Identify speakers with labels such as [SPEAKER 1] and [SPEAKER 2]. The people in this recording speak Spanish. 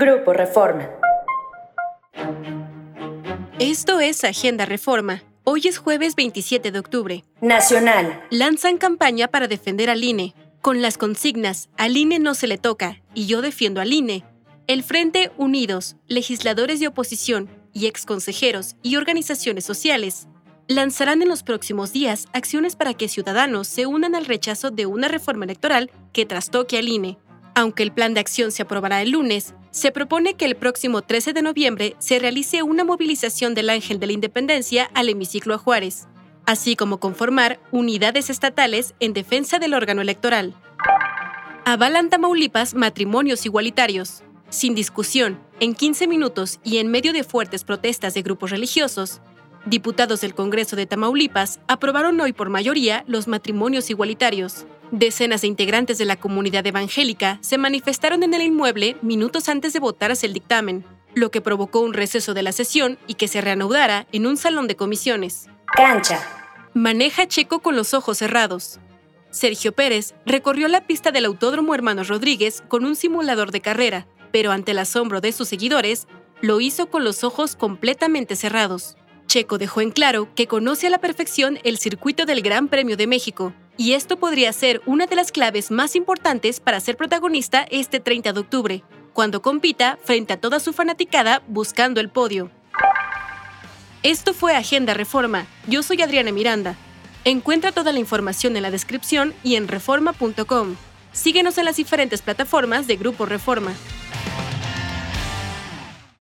[SPEAKER 1] Grupo Reforma.
[SPEAKER 2] Esto es Agenda Reforma. Hoy es jueves 27 de octubre.
[SPEAKER 1] Nacional.
[SPEAKER 2] Lanzan campaña para defender al INE. Con las consignas Al INE no se le toca y yo defiendo al INE. El Frente Unidos, legisladores de oposición y exconsejeros y organizaciones sociales lanzarán en los próximos días acciones para que ciudadanos se unan al rechazo de una reforma electoral que trastoque al INE. Aunque el plan de acción se aprobará el lunes, se propone que el próximo 13 de noviembre se realice una movilización del Ángel de la Independencia al hemiciclo a Juárez, así como conformar unidades estatales en defensa del órgano electoral. Avalan Tamaulipas matrimonios igualitarios. Sin discusión, en 15 minutos y en medio de fuertes protestas de grupos religiosos, diputados del Congreso de Tamaulipas aprobaron hoy por mayoría los matrimonios igualitarios. Decenas de integrantes de la comunidad evangélica se manifestaron en el inmueble minutos antes de votar hacia el dictamen, lo que provocó un receso de la sesión y que se reanudara en un salón de comisiones.
[SPEAKER 1] Cancha.
[SPEAKER 2] Maneja Checo con los ojos cerrados. Sergio Pérez recorrió la pista del Autódromo Hermanos Rodríguez con un simulador de carrera, pero ante el asombro de sus seguidores, lo hizo con los ojos completamente cerrados. Checo dejó en claro que conoce a la perfección el circuito del Gran Premio de México, y esto podría ser una de las claves más importantes para ser protagonista este 30 de octubre, cuando compita frente a toda su fanaticada buscando el podio. Esto fue Agenda Reforma. Yo soy Adriana Miranda. Encuentra toda la información en la descripción y en reforma.com. Síguenos en las diferentes plataformas de Grupo Reforma.